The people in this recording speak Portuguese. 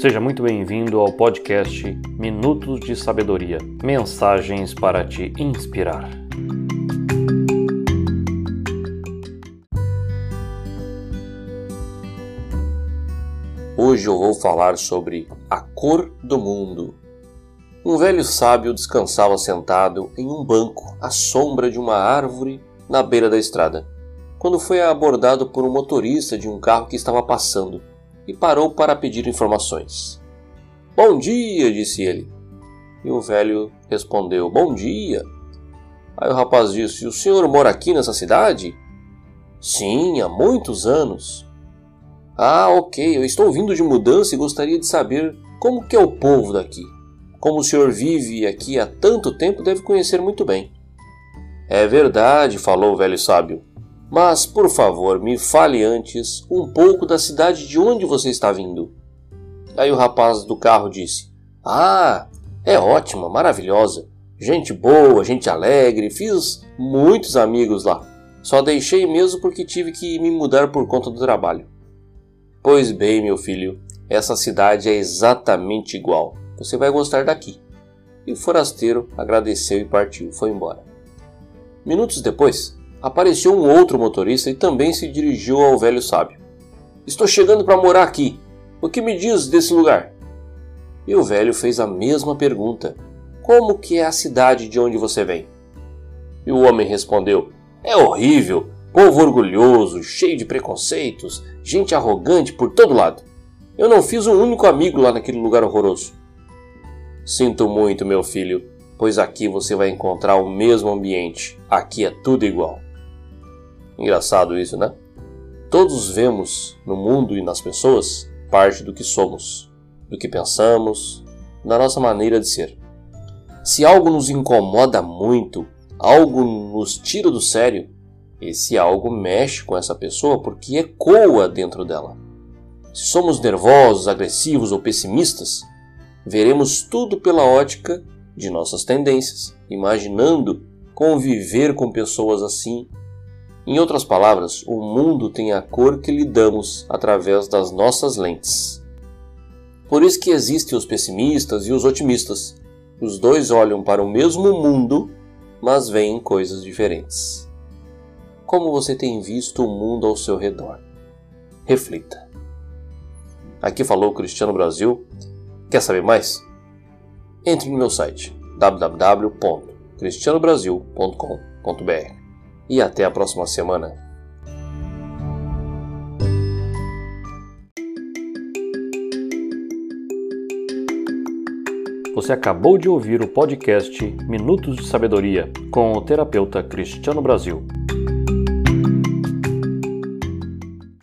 Seja muito bem-vindo ao podcast Minutos de Sabedoria Mensagens para te inspirar. Hoje eu vou falar sobre a cor do mundo. Um velho sábio descansava sentado em um banco à sombra de uma árvore na beira da estrada, quando foi abordado por um motorista de um carro que estava passando e parou para pedir informações. Bom dia, disse ele. E o velho respondeu: Bom dia. Aí o rapaz disse: O senhor mora aqui nessa cidade? Sim, há muitos anos. Ah, ok, eu estou vindo de mudança e gostaria de saber como que é o povo daqui. Como o senhor vive aqui há tanto tempo, deve conhecer muito bem. É verdade, falou o velho sábio. Mas, por favor, me fale antes um pouco da cidade de onde você está vindo. Aí o rapaz do carro disse: Ah, é ótima, maravilhosa. Gente boa, gente alegre, fiz muitos amigos lá. Só deixei mesmo porque tive que me mudar por conta do trabalho. Pois bem, meu filho, essa cidade é exatamente igual. Você vai gostar daqui. E o forasteiro agradeceu e partiu, foi embora. Minutos depois, apareceu um outro motorista e também se dirigiu ao velho sábio. Estou chegando para morar aqui. O que me diz desse lugar? E o velho fez a mesma pergunta. Como que é a cidade de onde você vem? E o homem respondeu: É horrível, povo orgulhoso, cheio de preconceitos, gente arrogante por todo lado. Eu não fiz um único amigo lá naquele lugar horroroso. Sinto muito, meu filho, pois aqui você vai encontrar o mesmo ambiente. Aqui é tudo igual. Engraçado isso, né? Todos vemos no mundo e nas pessoas parte do que somos, do que pensamos, da nossa maneira de ser. Se algo nos incomoda muito, algo nos tira do sério, esse algo mexe com essa pessoa porque ecoa dentro dela. Se somos nervosos, agressivos ou pessimistas, veremos tudo pela ótica de nossas tendências, imaginando conviver com pessoas assim em outras palavras, o mundo tem a cor que lhe damos através das nossas lentes. Por isso que existem os pessimistas e os otimistas. Os dois olham para o mesmo mundo, mas veem coisas diferentes. Como você tem visto o mundo ao seu redor? Reflita. Aqui falou Cristiano Brasil. Quer saber mais? Entre no meu site www.cristianobrasil.com.br e até a próxima semana. Você acabou de ouvir o podcast Minutos de Sabedoria com o terapeuta Cristiano Brasil.